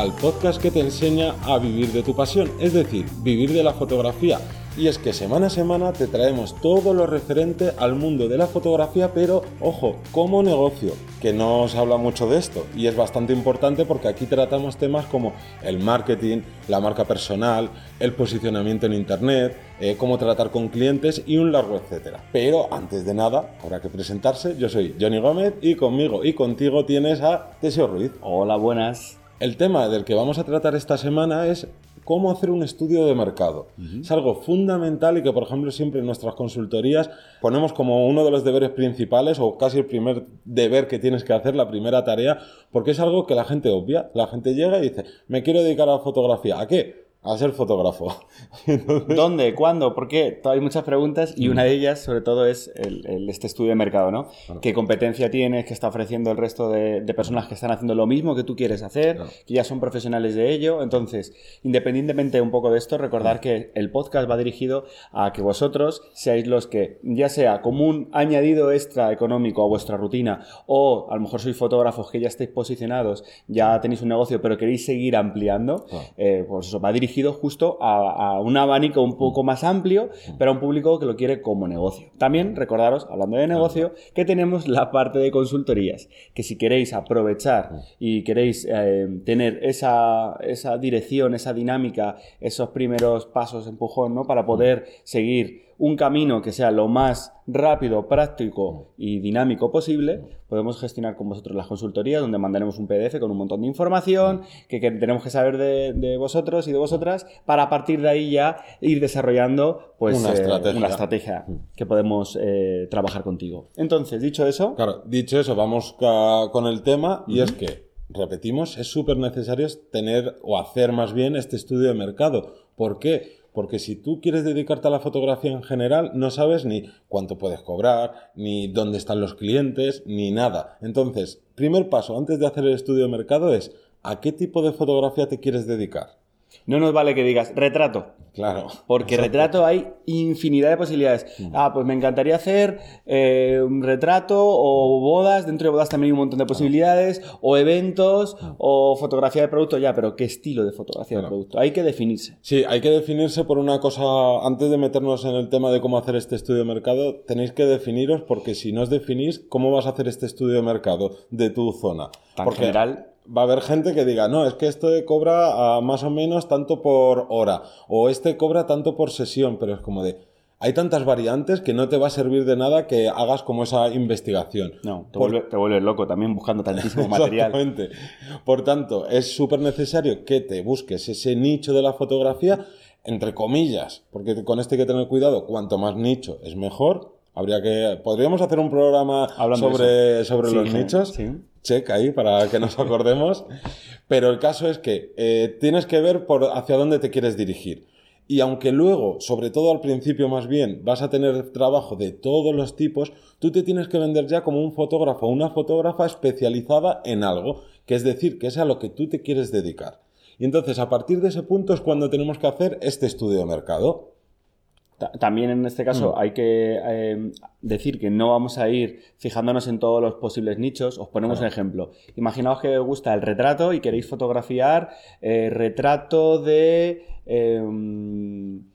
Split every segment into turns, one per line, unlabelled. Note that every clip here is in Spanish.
al podcast que te enseña a vivir de tu pasión, es decir, vivir de la fotografía. Y es que semana a semana te traemos todo lo referente al mundo de la fotografía, pero ojo, como negocio, que no os habla mucho de esto y es bastante importante porque aquí tratamos temas como el marketing, la marca personal, el posicionamiento en internet, eh, cómo tratar con clientes y un largo etcétera. Pero antes de nada, habrá que presentarse. Yo soy Johnny Gómez y conmigo y contigo tienes a Teseo Ruiz.
Hola, buenas.
El tema del que vamos a tratar esta semana es cómo hacer un estudio de mercado. Es algo fundamental y que, por ejemplo, siempre en nuestras consultorías ponemos como uno de los deberes principales o casi el primer deber que tienes que hacer, la primera tarea, porque es algo que la gente obvia. La gente llega y dice, me quiero dedicar a la fotografía. ¿A qué? A ser fotógrafo.
¿Dónde? ¿Cuándo? ¿Por qué? Hay muchas preguntas y una de ellas, sobre todo, es el, este estudio de mercado, ¿no? ¿Qué competencia tienes? ¿Qué está ofreciendo el resto de, personas que están haciendo lo mismo que tú quieres hacer? Que ya son profesionales de ello. Entonces, independientemente un poco de esto, recordar que el podcast va dirigido a que vosotros seáis los que, ya sea como un añadido extra económico a vuestra rutina o a lo mejor sois fotógrafos que ya estáis posicionados, ya tenéis un negocio pero queréis seguir ampliando, eh, pues eso va dirigido justo a, un abanico un poco más amplio, pero a un público que lo quiere como negocio. También recordaros, hablando de negocio, que tenemos la parte de consultorías, que si queréis aprovechar y queréis eh, tener esa, esa dirección, esa dinámica, esos primeros pasos, empujón, ¿no? Para poder seguir un camino que sea lo más rápido, práctico y dinámico posible, podemos gestionar con vosotros las consultorías, donde mandaremos un PDF con un montón de información que, tenemos que saber de, vosotros y de vosotras, para a partir de ahí ya ir desarrollando pues, una, eh, estrategia. que podemos eh, trabajar contigo. Entonces, dicho eso...
Claro, dicho eso, vamos con el tema y es que repetimos, es súper necesario tener o hacer más bien este estudio de mercado. ¿Por qué? Porque si tú quieres dedicarte a la fotografía en general, no sabes ni cuánto puedes cobrar, ni dónde están los clientes, ni nada. Entonces, primer paso antes de hacer el estudio de mercado es ¿a qué tipo de fotografía te quieres dedicar?
No nos vale que digas retrato.
Claro.
Porque retrato hay infinidad de posibilidades. Mm. Ah, pues me encantaría hacer eh, un retrato o bodas. Dentro de bodas también hay un montón de posibilidades. O eventos mm. o fotografía de producto. Ya, pero ¿qué estilo de fotografía de producto? Hay que definirse.
Sí, hay que definirse por una cosa. Antes de meternos en el tema de cómo hacer este estudio de mercado, tenéis que definiros porque si no os definís, ¿cómo vas a hacer este estudio de mercado de tu zona?
Tan general
va a haber gente que diga, no, es que este cobra ah, más o menos tanto por hora, o este cobra tanto por sesión, pero es como de, hay tantas variantes que no te va a servir de nada que hagas como esa investigación.
No, te, vuelves loco también buscando tantísimo material.
Exactamente. Por tanto, es súper necesario que te busques ese nicho de la fotografía, entre comillas, porque con este hay que tener cuidado, cuanto más nicho es mejor. Habría que. Podríamos hacer un programa sobre, sobre los nichos. Sí check ahí para que nos acordemos. Pero el caso es que eh, tienes que ver por hacia dónde te quieres dirigir. Y aunque luego, sobre todo al principio más bien, vas a tener trabajo de todos los tipos, tú te tienes que vender ya como un fotógrafo o una fotógrafa especializada en algo, que es decir, que es a lo que tú te quieres dedicar. Y entonces, a partir de ese punto es cuando tenemos que hacer este estudio de mercado.
También en este caso mm. hay que eh, decir que no vamos a ir fijándonos en todos los posibles nichos. Os ponemos un ejemplo. Imaginaos que os gusta el retrato y queréis fotografiar eh, retrato de... Em,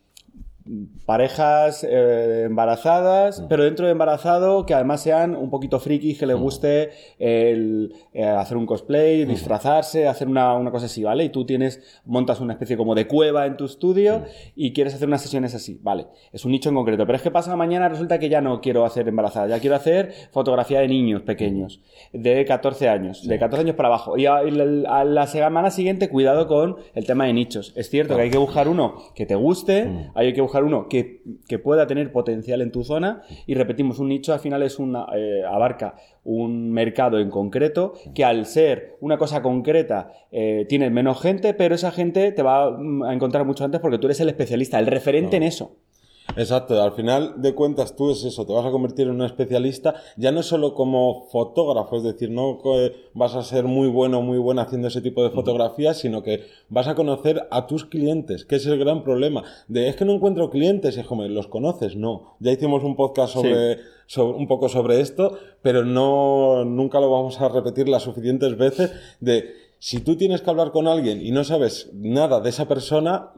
parejas eh, embarazadas, mm. pero dentro de embarazado que además sean un poquito frikis, que les mm. guste el, eh, hacer un cosplay, mm. disfrazarse, hacer una, una, cosa así, ¿vale? Y tú tienes, montas una especie como de cueva en tu estudio y quieres hacer unas sesiones así, ¿vale? Es un nicho en concreto, pero es que pasa mañana resulta que ya no quiero hacer embarazada, ya quiero hacer fotografía de niños pequeños, de 14 años, de 14 años para abajo. Y a, la semana siguiente, cuidado con el tema de nichos. Es cierto que hay que buscar uno que te guste, hay que buscar uno que, pueda tener potencial en tu zona y repetimos, un nicho al final es una, eh, abarca un mercado en concreto que al ser una cosa concreta eh, tiene menos gente, pero esa gente te va a encontrar mucho antes porque tú eres el especialista, el referente en eso.
Exacto, al final de cuentas tú es eso, te vas a convertir en un especialista, ya no solo como fotógrafo, es decir, no vas a ser muy bueno, muy buena haciendo ese tipo de fotografías, sino que vas a conocer a tus clientes, que es el gran problema. De es que no encuentro clientes, es como, ¿los conoces? No. Ya hicimos un podcast sobre, sobre, un poco sobre esto, pero no, nunca lo vamos a repetir las suficientes veces de Si tú tienes que hablar con alguien y no sabes nada de esa persona,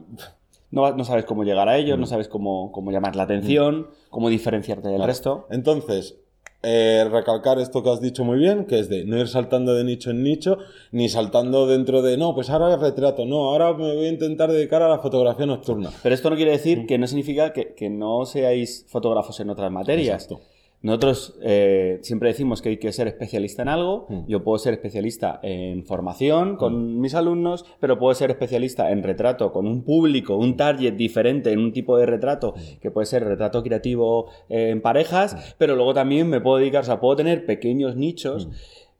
no, no sabes cómo llegar a ellos, no sabes cómo, cómo llamar la atención, cómo diferenciarte del resto.
Entonces, eh, recalcar esto que has dicho muy bien, que es de no ir saltando de nicho en nicho, ni saltando dentro de, no, pues ahora retrato, no, ahora me voy a intentar dedicar a la fotografía nocturna.
Pero esto no quiere
Mm.
decir que no significa que, que no seáis fotógrafos en otras materias.
Exacto.
Nosotros eh, siempre decimos que hay que ser especialista en algo.
Mm.
Yo puedo ser especialista en formación con mis alumnos, pero puedo ser especialista en retrato con un público, un target diferente en un tipo de retrato,
Mm.
que puede ser retrato creativo eh, en parejas, pero luego también me puedo dedicar, o sea, puedo tener pequeños nichos.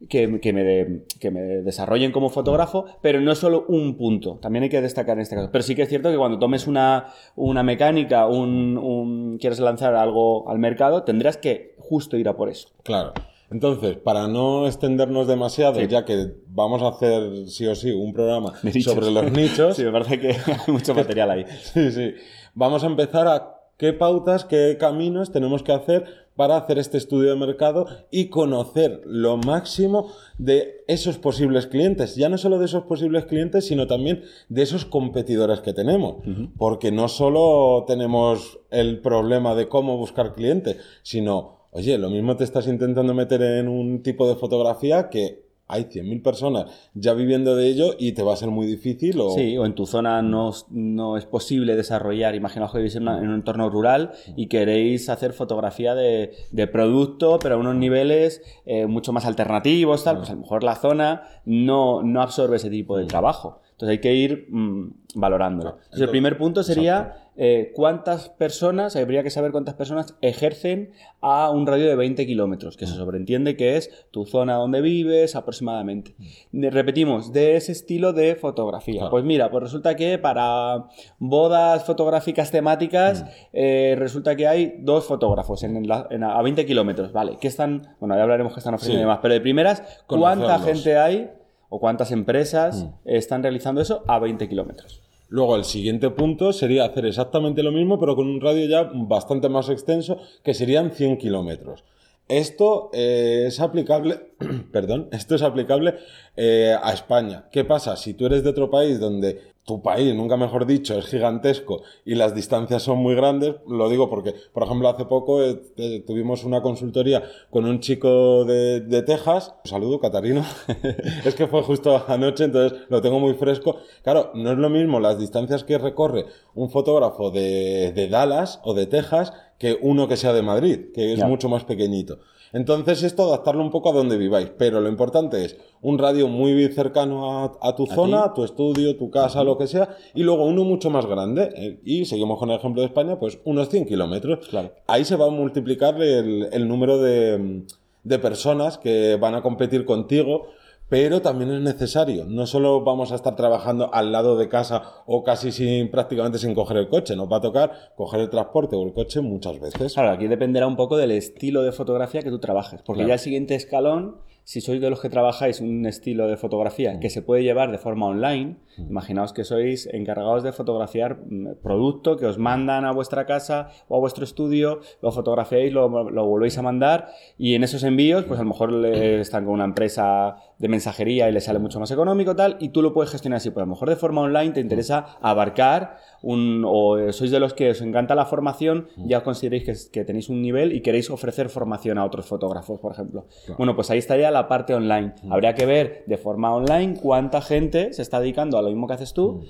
Que, que me de- que me desarrollen como fotógrafo, pero no es solo un punto. También hay que destacar en este caso. Pero sí que es cierto que cuando tomes una, una mecánica, un, un- quieres lanzar algo al mercado, tendrás que justo ir a por eso.
Claro. Entonces, para no extendernos demasiado, ya que vamos a hacer sí o sí un programa sobre los nichos,
Sí, me parece que hay mucho material ahí.
Sí, sí. Vamos a empezar a qué pautas, qué caminos tenemos que hacer para hacer este estudio de mercado y conocer lo máximo de esos posibles clientes. Ya no solo de esos posibles clientes, sino también de esos competidores que tenemos. Porque no solo tenemos el problema de cómo buscar clientes, sino, oye, lo mismo te estás intentando meter en un tipo de fotografía que hay 100.000 personas ya viviendo de ello y te va a ser muy difícil o...
Sí, o en tu zona no, no es posible desarrollar, imaginaos que vivís en, una- en un entorno rural y queréis hacer fotografía de, de producto, pero a unos niveles eh, mucho más alternativos, tal, pues a lo mejor la zona no, no absorbe ese tipo de trabajo. Entonces hay que ir mm, valorándolo. Entonces, el primer punto sería eh, cuántas personas, habría que saber cuántas personas ejercen a un radio de 20 kilómetros, que se sobreentiende que es tu zona donde vives aproximadamente. De- repetimos, de ese estilo de fotografía.
Claro.
Pues mira, pues resulta que para bodas fotográficas temáticas, eh, resulta que hay dos fotógrafos en la- en a a 20 kilómetros, ¿vale? ¿Qué están? Bueno, ya hablaremos que están ofreciendo
Sí.
y demás, pero de primeras, ¿cuánta
Conocerlos.
gente hay o cuántas empresas están realizando eso a 20 kilómetros?
Luego el siguiente punto sería hacer exactamente lo mismo, pero con un radio ya bastante más extenso, que serían 100 kilómetros. Esto eh, es aplicable, perdón, esto es aplicable eh, a España. ¿Qué pasa? Si tú eres de otro país donde tu país, nunca mejor dicho, es gigantesco y las distancias son muy grandes, lo digo porque, por ejemplo, hace poco eh, eh, tuvimos una consultoría con un chico de, de Texas. Un saludo, Catarino. es que fue justo anoche, entonces lo tengo muy fresco. Claro, no es lo mismo las distancias que recorre un fotógrafo de, de Dallas o de Texas que uno que sea de Madrid, que es mucho más pequeñito. Entonces esto adaptarlo un poco a donde viváis, pero lo importante es un radio muy cercano a, a tu zona, a tu estudio, tu casa, lo que sea, y luego uno mucho más grande, eh, y seguimos con el ejemplo de España, pues unos 100 kilómetros.
Claro.
Ahí se va a multiplicar el, el número de, de personas que van a competir contigo, pero también es necesario. No solo vamos a estar trabajando al lado de casa o casi sin, prácticamente sin coger el coche, nos va a tocar coger el transporte o el coche muchas veces.
Claro, aquí dependerá un poco del estilo de fotografía que tú trabajes. Porque
Claro.
ya el siguiente escalón, si sois de los que trabajáis un estilo de fotografía
Mm.
que se puede llevar de forma online, imaginaos que sois encargados de fotografiar mm, producto que os mandan a vuestra casa o a vuestro estudio, lo fotografiáis, lo, lo volvéis a mandar y en esos envíos, pues a lo mejor le- están con una empresa de mensajería y le sale mucho más económico tal, y tú lo puedes gestionar así. Pues a lo mejor de forma online te interesa abarcar un, o eh, sois de los que os encanta la formación, ya os consideréis que, que tenéis un nivel y queréis ofrecer formación a otros fotógrafos, por ejemplo. Bueno, pues ahí estaría la parte online. Habría que ver de forma online cuánta gente se está dedicando a lo mismo que haces tú.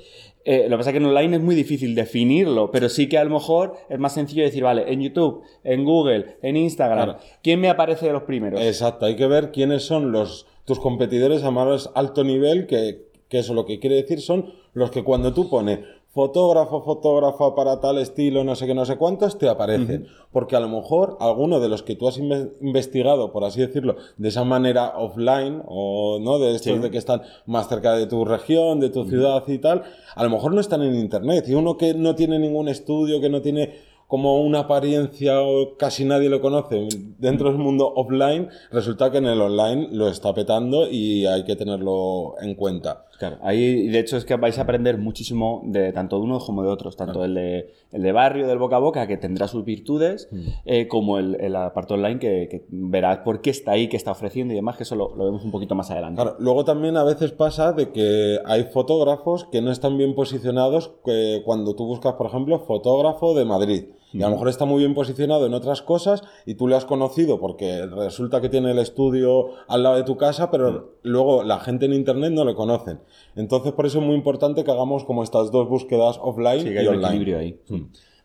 Eh, lo que pasa es que en online es muy difícil definirlo, pero sí que a lo mejor es más sencillo decir, vale, en YouTube, en Google, en Instagram,
Claro.
¿quién me aparece de los primeros?
Exacto, hay que ver quiénes son los tus competidores a más alto nivel, que, que eso lo que quiere decir son los que cuando tú pones fotógrafo, fotógrafa para tal estilo, no sé qué, no sé cuántos, te aparecen. Porque a lo mejor alguno de los que tú has inve- investigado, por así decirlo, de esa manera offline, o no, de estos
Sí.
de que están más cerca de tu región, de tu ciudad y tal, a lo mejor no están en internet. Y uno que no tiene ningún estudio, que no tiene como una apariencia o casi nadie lo conoce dentro del mundo offline, resulta que en el online lo está petando y hay que tenerlo en cuenta.
Claro, ahí de hecho es que vais a aprender muchísimo de tanto de unos como de otros, tanto el, de, el de barrio, del boca a boca, que tendrá sus virtudes,
Mm.
eh, como el, el apartado online, que, que verás por qué está ahí, qué está ofreciendo y demás, que eso lo, lo vemos un poquito más adelante.
Claro, luego también a veces pasa de que hay fotógrafos que no están bien posicionados que cuando tú buscas, por ejemplo, fotógrafo de Madrid. Y a lo mejor está muy bien posicionado en otras cosas y tú le has conocido porque resulta que tiene el estudio al lado de tu casa, pero luego la gente en internet no le conocen. Entonces, por eso es muy importante que hagamos como estas dos búsquedas offline
Sí,
y
hay
online.
equilibrio ahí.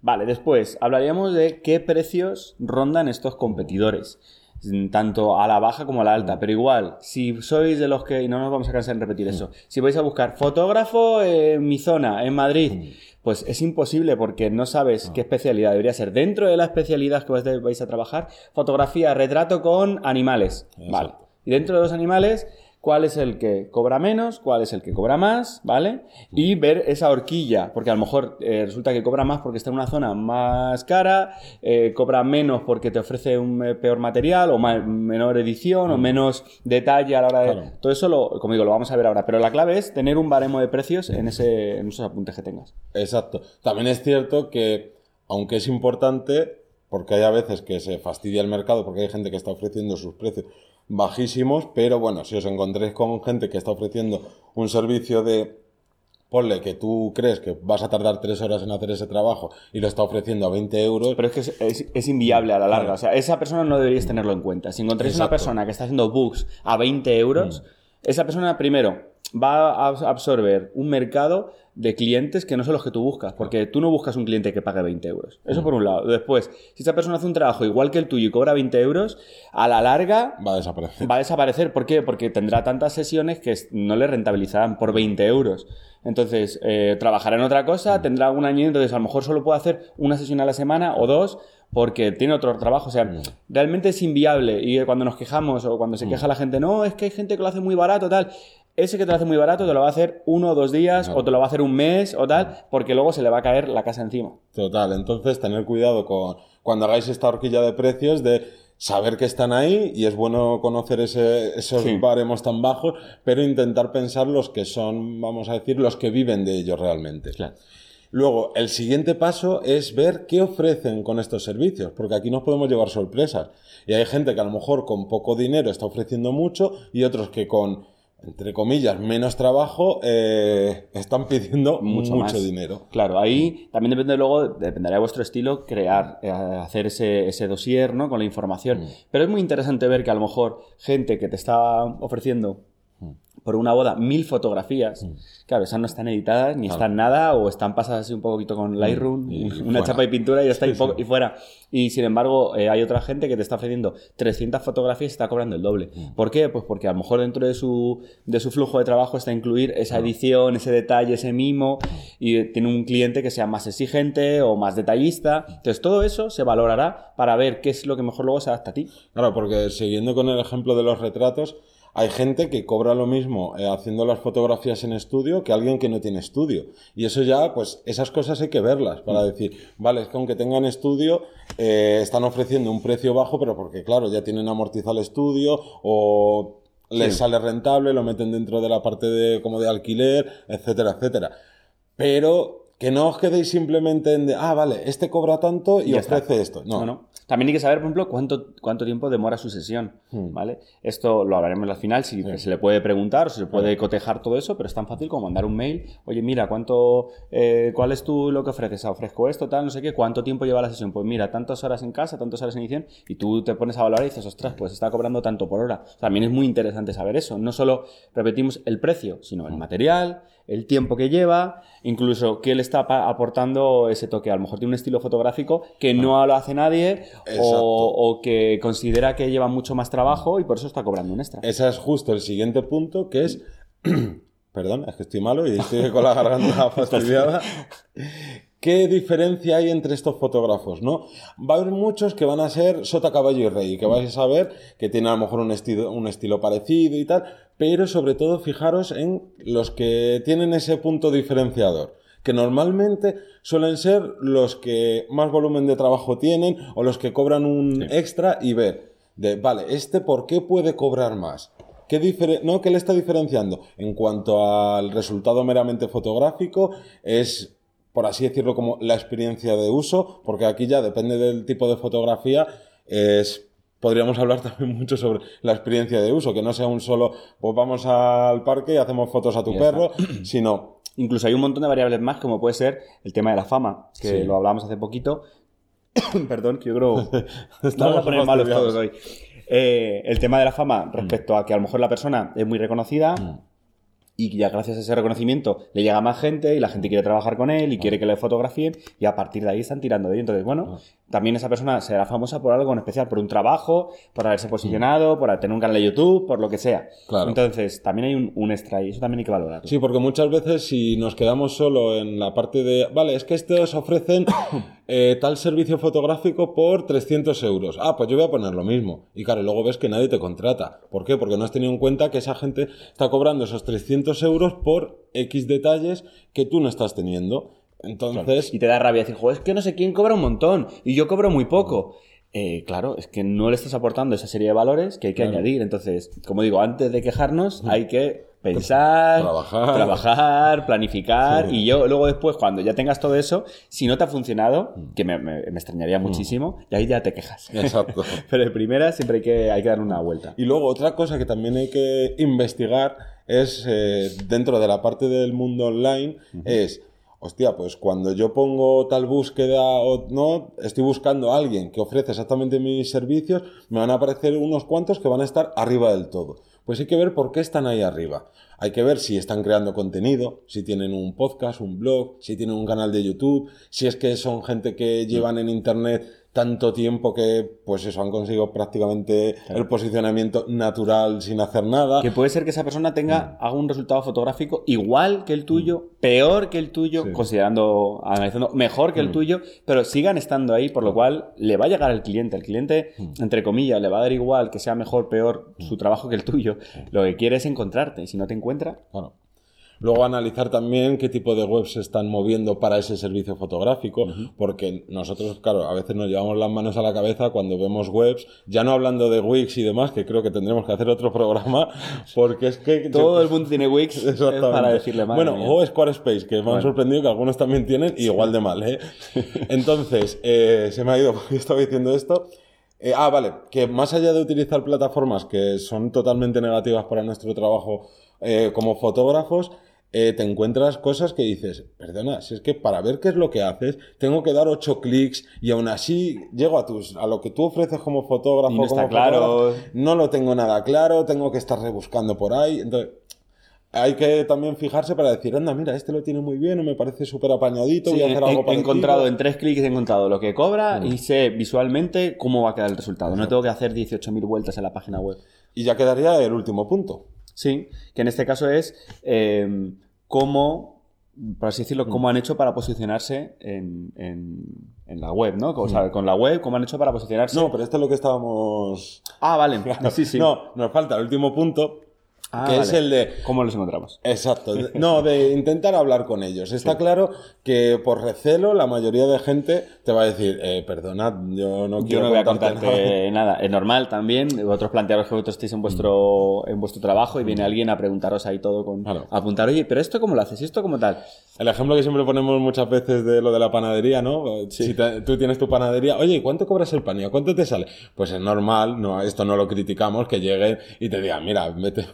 Vale, después hablaríamos de qué precios rondan estos competidores. Mm, Tanto a la baja como a la alta. Pero igual, si sois de los que, y no nos vamos a cansar en repetir eso, si vais a buscar fotógrafo en mi zona, en Madrid, pues es imposible porque no sabes qué especialidad debería ser. Dentro de la especialidad que vais- a trabajar, fotografía, retrato con animales. Vale. Y dentro de los animales, cuál es el que cobra menos, cuál es el que cobra más, ¿vale? Y ver esa horquilla, porque a lo mejor eh, resulta que cobra más porque está en una zona más cara, eh, cobra menos porque te ofrece un eh, peor material o ma- menor edición o menos detalle a la hora de...
Claro.
Todo eso, lo, como digo, lo vamos a ver ahora, pero la clave es tener un baremo de precios en, ese, en esos apuntes que tengas.
Exacto. También es cierto que, aunque es importante, porque hay a veces que se fastidia el mercado, porque hay gente que está ofreciendo sus precios bajísimos, pero bueno, si os encontréis con gente que está ofreciendo un servicio de, ponle que tú crees que vas a tardar tres horas en hacer ese trabajo y lo está ofreciendo a 20 euros,
Pero es que es, es- es inviable a la larga.
Claro.
O sea, esa persona no deberíais tenerlo en cuenta. Si encontráis una
Exacto. Mm.
persona que está haciendo bugs a 20 euros, esa persona primero va a abs- absorber un mercado de clientes que no son los que tú buscas, porque tú no buscas un cliente que pague 20 euros. Eso
Mm.
por un lado. Después, si esa persona hace un trabajo igual que el tuyo y cobra 20 euros, a la larga
va a desaparecer.
va a desaparecer. ¿Por qué? Porque tendrá tantas sesiones que no le rentabilizarán por 20 euros. Entonces, eh, trabajará en otra cosa, tendrá un año, entonces a lo mejor solo puede hacer una sesión a la semana o dos porque tiene otro trabajo. O sea, realmente es inviable. Y cuando nos quejamos o cuando se queja la gente, no, es que hay gente que lo hace muy barato, tal. Ese que te lo hace muy barato te lo va a hacer uno o dos días o te lo va a hacer un mes o tal, porque luego se le va a caer la casa encima.
Total, entonces tener cuidado con cuando hagáis esta horquilla de precios de saber que están ahí y es bueno conocer ese- esos
Sí.
baremos tan bajos, pero intentar pensar los que son, vamos a decir, los que viven de ellos realmente.
Claro.
Luego, el siguiente paso es ver qué ofrecen con estos servicios, porque aquí nos podemos llevar sorpresas. Y hay gente que a lo mejor con poco dinero está ofreciendo mucho y otros que con, entre comillas, menos trabajo eh, están pidiendo mucho,
mucho,
dinero.
Claro, ahí también depende luego, dependerá de vuestro estilo, crear, eh, hacer ese, ese dossier, ¿no? Con la información. Pero es muy interesante ver que a lo mejor gente que te está ofreciendo por una boda mil fotografías, claro, esas no están editadas ni están nada o están pasadas así un poquito con Lightroom,
Y
una
fuera.
chapa y pintura y ya está
Sí,
y fuera. Y sin embargo, eh, hay otra gente que te está ofreciendo 300 fotografías y está cobrando el doble. ¿Por qué? Pues porque a lo mejor dentro de su, de su flujo de trabajo está incluir esa edición, ese detalle, ese mimo y eh, tiene un cliente que sea más exigente o más detallista. Entonces todo eso se valorará para ver qué es lo que mejor luego se adapta a ti.
Claro, porque siguiendo con el ejemplo de los retratos, hay gente que cobra lo mismo eh, haciendo las fotografías en estudio que alguien que no tiene estudio. Y eso ya, pues esas cosas hay que verlas para decir, vale, es que aunque tengan estudio, eh, están ofreciendo un precio bajo, pero porque claro, ya tienen amortizado el estudio o les
Sí.
sale rentable, lo meten dentro de la parte de como de alquiler, etcétera, etcétera. Pero que no os quedéis simplemente en de, ah, vale, este cobra tanto y
está.
ofrece esto. No,
No, no. También hay que saber, por ejemplo, cuánto, cuánto tiempo demora su sesión,
Hmm.
¿vale? Esto lo hablaremos al final, si se le puede preguntar o se le puede cotejar todo eso, pero es tan fácil como mandar un mail, oye, mira, ¿cuánto, eh, cuál es tú lo que ofreces? Ah, ofrezco esto, tal, no sé qué, ¿cuánto tiempo lleva la sesión? Pues mira, tantas horas en casa, tantas horas en edición, y tú te pones a valorar y dices, ostras, pues está cobrando tanto por hora. También es muy interesante saber eso. No solo repetimos el precio, sino el material, el tiempo que lleva, incluso qué le está aportando ese toque. A lo mejor tiene un estilo fotográfico que no lo hace nadie o, o que considera que lleva mucho más trabajo y por eso está cobrando un extra.
Ese es justo el siguiente punto, que es... Perdón, es que estoy malo y estoy con la garganta fastidiada. ¿Qué diferencia hay entre estos fotógrafos? ¿no? Va a haber muchos que van a ser sota, caballo y rey, que vais a ver que tienen a lo mejor un estilo, un estilo parecido y tal, pero sobre todo fijaros en los que tienen ese punto diferenciador que normalmente suelen ser los que más volumen de trabajo tienen o los que cobran un extra y ver de, vale, este por qué puede cobrar más. ¿qué, difere- no, ¿qué le está diferenciando? En cuanto al resultado meramente fotográfico, es, por así decirlo, como la experiencia de uso, porque aquí ya depende del tipo de fotografía, es podríamos hablar también mucho sobre la experiencia de uso, que no sea un solo, pues vamos al parque y hacemos fotos a tu perro, sino
Incluso hay un montón de variables más, como puede ser el tema de la fama, que
Sí.
lo hablábamos hace poquito. Perdón, que yo creo.
Estamos
a poner malos todos hoy. Eh, el tema de la fama respecto a que a lo mejor la persona es muy reconocida
Mm.
Y ya gracias a ese reconocimiento le llega más gente y la gente quiere trabajar con él y quiere que le fotografíen y a partir de ahí están tirando de ello. Entonces, bueno, también esa persona será famosa por algo en especial, por un trabajo, por haberse posicionado, por tener un canal de YouTube, por lo que sea.
Claro.
Entonces, también hay un, un extra y eso también hay que valorarlo.
Sí, porque muchas veces si nos quedamos solo en la parte de, vale, es que estos ofrecen eh, tal servicio fotográfico por 300 euros. Ah, pues yo voy a poner lo mismo. Y claro, luego ves que nadie te contrata. ¿Por qué? Porque no has tenido en cuenta que esa gente está cobrando esos 300 euros por X detalles que tú no estás teniendo. Entonces,
Y te da rabia decir, joder, es que no sé quién cobra un montón y yo cobro muy poco. Eh, claro, es que no le estás aportando esa serie de valores que hay que añadir. Entonces, como digo, antes de quejarnos, hay que pensar,
Trabajar.
trabajar, planificar.
Sí.
Y yo luego después, cuando ya tengas todo eso, si no te ha funcionado, que me, me- me extrañaría muchísimo, y ahí ya te quejas.
exacto.
Pero de primera siempre hay que, hay que dar una vuelta.
Y luego otra cosa que también hay que investigar es, eh, dentro de la parte del mundo online, es, hostia, pues cuando yo pongo tal búsqueda o no, estoy buscando a alguien que ofrece exactamente mis servicios, me van a aparecer unos cuantos que van a estar arriba del todo. Pues hay que ver por qué están ahí arriba. Hay que ver si están creando contenido, si tienen un podcast, un blog, si tienen un canal de YouTube, si es que son gente que llevan en Internet tanto tiempo que, pues eso, han conseguido prácticamente el posicionamiento natural sin hacer nada.
Que puede ser que esa persona tenga, haga un resultado fotográfico igual que el tuyo, peor que el tuyo,
Sí.
considerando, analizando, mejor que el tuyo, pero sigan estando ahí, por lo cual le va a llegar al cliente. El cliente, entre comillas, le va a dar igual que sea mejor, peor su trabajo que el tuyo. Lo que quiere es encontrarte, y si no te encuentra,
Claro. Luego analizar también qué tipo de webs se están moviendo para ese servicio fotográfico, porque nosotros, claro, a veces nos llevamos las manos a la cabeza cuando vemos webs, ya no hablando de Wix y demás, que creo que tendremos que hacer otro programa, porque es que...
todo el mundo tiene Wix
Exactamente.
para decirle madre
Bueno,
mía.
o Squarespace, que me han sorprendido que algunos también tienen y igual de mal, ¿eh? Entonces, eh, se me ha ido, porque estaba diciendo esto. Eh, ah, vale, que más allá de utilizar plataformas que son totalmente negativas para nuestro trabajo eh, como fotógrafos, eh, te encuentras cosas que dices, perdona, si es que para ver qué es lo que haces, tengo que dar ocho clics y aún así llego a tus a lo que tú ofreces como fotógrafo,
Y no está
como
claro.
fotógrafo, no lo tengo nada claro, tengo que estar rebuscando por ahí, entonces hay que también fijarse para decir, anda, mira, este lo tiene muy bien, o me parece súper apañadito,
Sí,
voy a
he,
hacer algo
he
parecido.
encontrado en tres clics he encontrado lo que cobra y sé visualmente cómo va a quedar el resultado. No tengo que hacer 18.000 vueltas en la página web.
Y ya quedaría el último punto.
Sí, que en este caso es eh, cómo, por así decirlo, cómo han hecho para posicionarse en, en- en la web, ¿no? O sea, con la web, cómo han hecho para posicionarse.
No, pero esto es lo que estábamos...
Ah, vale. Sí, sí.
No, nos falta el último punto,
Ah,
que es
vale.
el de...
¿Cómo los encontramos?
Exacto. No, de intentar hablar con ellos. Está claro que por recelo la mayoría de gente te va a decir, eh, perdonad, yo no
Yo
quiero
no voy a
contarte
contarte nada. Es normal también. Vosotros plantearos que vosotros estéis en vuestro, en vuestro trabajo y viene alguien a preguntaros ahí todo con...
Claro.
A apuntar, oye, pero esto cómo lo haces, ¿Y esto cómo tal.
El ejemplo que siempre ponemos muchas veces de lo de la panadería, ¿no? Si te- tú tienes tu panadería, oye, ¿y cuánto cobras el pan? ¿Y a cuánto te sale? Pues es normal, no, esto no lo criticamos, que lleguen y te digan, mira, vete,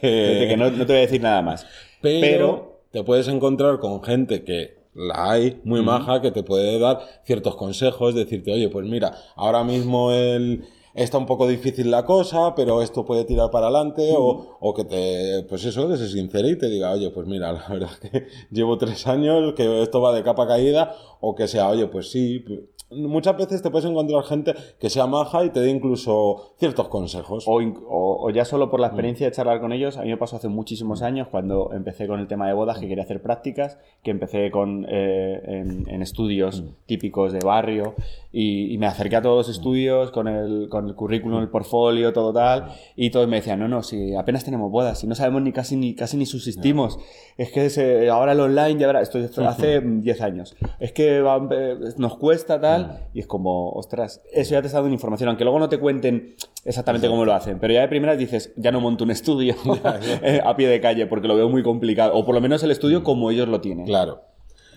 que...
No, no te voy a decir nada más.
Pero,
Pero-
te puedes encontrar con gente que la hay muy maja, que te puede dar ciertos consejos, decirte, oye, pues mira, ahora mismo el... Está un poco difícil la cosa, pero esto puede tirar para adelante, o, o que te, pues eso, que se sincere y te diga, oye, pues mira, la verdad es que llevo tres años, que esto va de capa caída, o que sea, oye, pues sí. Muchas veces te puedes encontrar gente que sea maja y te dé incluso ciertos consejos.
O, o- o ya solo por la experiencia de charlar con ellos, a mí me pasó hace muchísimos años cuando empecé con el tema de bodas, que quería hacer prácticas, que empecé con, eh, en, en estudios típicos de barrio y, y me acerqué a todos los estudios con el, con el currículum, el portfolio, todo tal, y todos me decían, no, no, si apenas tenemos bodas, si no sabemos ni casi ni, casi ni subsistimos, es que se- ahora el online, ya verás, esto, esto hace 10 años, es que va- eh, nos cuesta tal, tal, y es como, ostras, eso ya te está dando información, aunque luego no te cuenten exactamente cómo lo hacen, pero ya de primeras dices, ya no monto un estudio a pie de calle porque lo veo muy complicado, o por lo menos el estudio como ellos lo tienen.
Claro.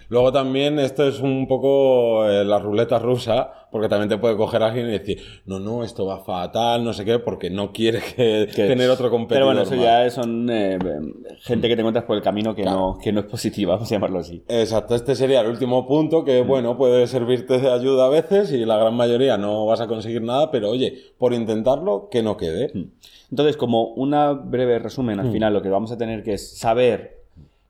Luego también esto es un poco eh, la ruleta rusa, porque también te puede coger alguien y decir, no, no, esto va fatal, no sé qué, porque no quiere que, tener otro competidor.
Pero bueno, eso ya son eh, gente que te encuentras por el camino que, no, que no es positiva, vamos a llamarlo así.
Exacto, este sería el último punto que, mm. bueno, puede servirte de ayuda a veces y la gran mayoría no vas a conseguir nada, pero oye, por intentarlo, que no quede. Mm.
Entonces, como una breve resumen, al mm. final lo que vamos a tener que es saber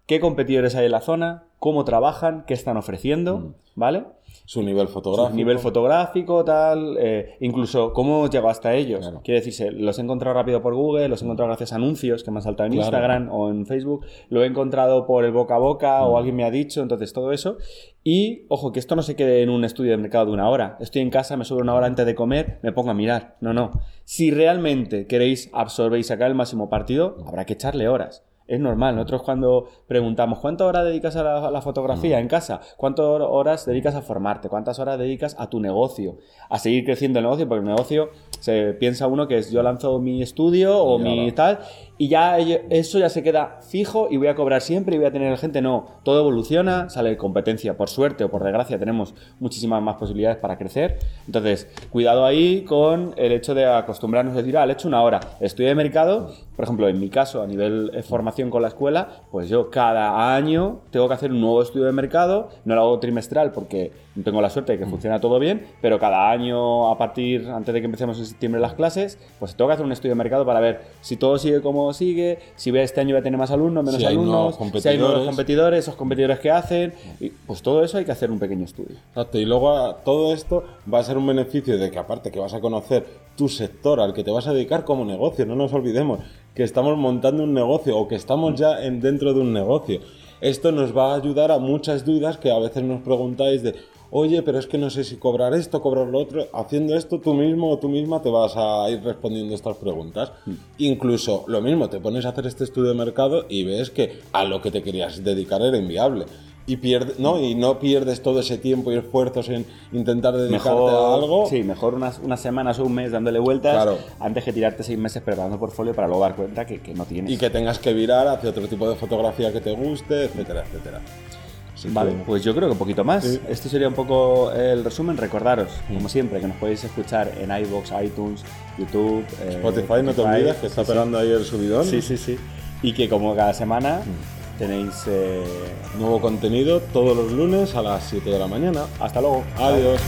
qué competidores hay en la zona, cómo trabajan, qué están ofreciendo, mm. ¿vale?
Su nivel fotográfico. Su
nivel fotográfico, tal. Eh, incluso cómo llegado hasta ellos. Quiere decirse, los he encontrado rápido por Google, los he encontrado gracias a anuncios que me han saltado en Instagram o en Facebook, lo he encontrado por el boca a boca o mm. alguien me ha dicho, entonces todo eso. Y, ojo, que esto no se quede en un estudio de mercado de una hora. Estoy en casa, me subo una hora antes de comer, me pongo a mirar. No, no. Si realmente queréis absorber y sacar el máximo partido, habrá que echarle horas. Es normal. Nosotros cuando preguntamos cuántas horas dedicas a la, fotografía mm. en casa, cuántas horas dedicas a formarte, cuántas horas dedicas a tu negocio, a seguir creciendo el negocio, porque el negocio se piensa uno que es yo lanzo mi estudio o mi tal y ya eso ya se queda fijo y voy a cobrar siempre y voy a tener gente. No, todo evoluciona, sale competencia, por suerte o por desgracia tenemos muchísimas más posibilidades para crecer. Entonces, cuidado ahí con el hecho de acostumbrarnos a decir, ah, le he hecho una hora, estudio de mercado, por ejemplo, en mi caso, a nivel de formación con la escuela, pues yo cada año tengo que hacer un nuevo estudio de mercado, no lo hago trimestral porque tengo la suerte de que funciona todo bien, pero cada año, a partir, antes de que empecemos en septiembre las clases, pues tengo que hacer un estudio de mercado para ver si todo sigue como sigue, si ve este año va a tener más alumnos, menos alumnos, si hay nuevos competidores, esos competidores que hacen, y pues todo eso hay que hacer un pequeño estudio.
Exacto, y luego todo esto va a ser un beneficio de que aparte que vas a conocer tu sector al que te vas a dedicar como negocio, no nos olvidemos que estamos montando un negocio o que estamos ya en, dentro de un negocio. Esto nos va a ayudar a muchas dudas que a veces nos preguntáis de, oye, pero es que no sé si cobrar esto, cobrar lo otro. Haciendo esto tú mismo o tú misma te vas a ir respondiendo estas preguntas. Mm. Incluso lo mismo, te pones a hacer este estudio de mercado y ves que a lo que te querías dedicar era inviable. Y, pierde, ¿no? y no pierdes todo ese tiempo y esfuerzos en intentar dedicarte a algo.
Sí, mejor unas, unas, semanas o un mes dándole vueltas antes que tirarte seis meses preparando portfolio para luego dar cuenta que, que no tienes.
Y que tengas que virar hacia otro tipo de fotografía que te guste, etcétera, etcétera
vale, pues yo creo que un poquito más. Este sería un poco el resumen. Recordaros, como siempre, que nos podéis escuchar en iBox, iTunes, YouTube,
eh, Spotify, no te olvides que está esperando ahí el subidón.
Sí, sí, sí. Y que como cada semana tenéis eh,
nuevo contenido todos los lunes a las 7 de la mañana.
Hasta luego.
Adiós.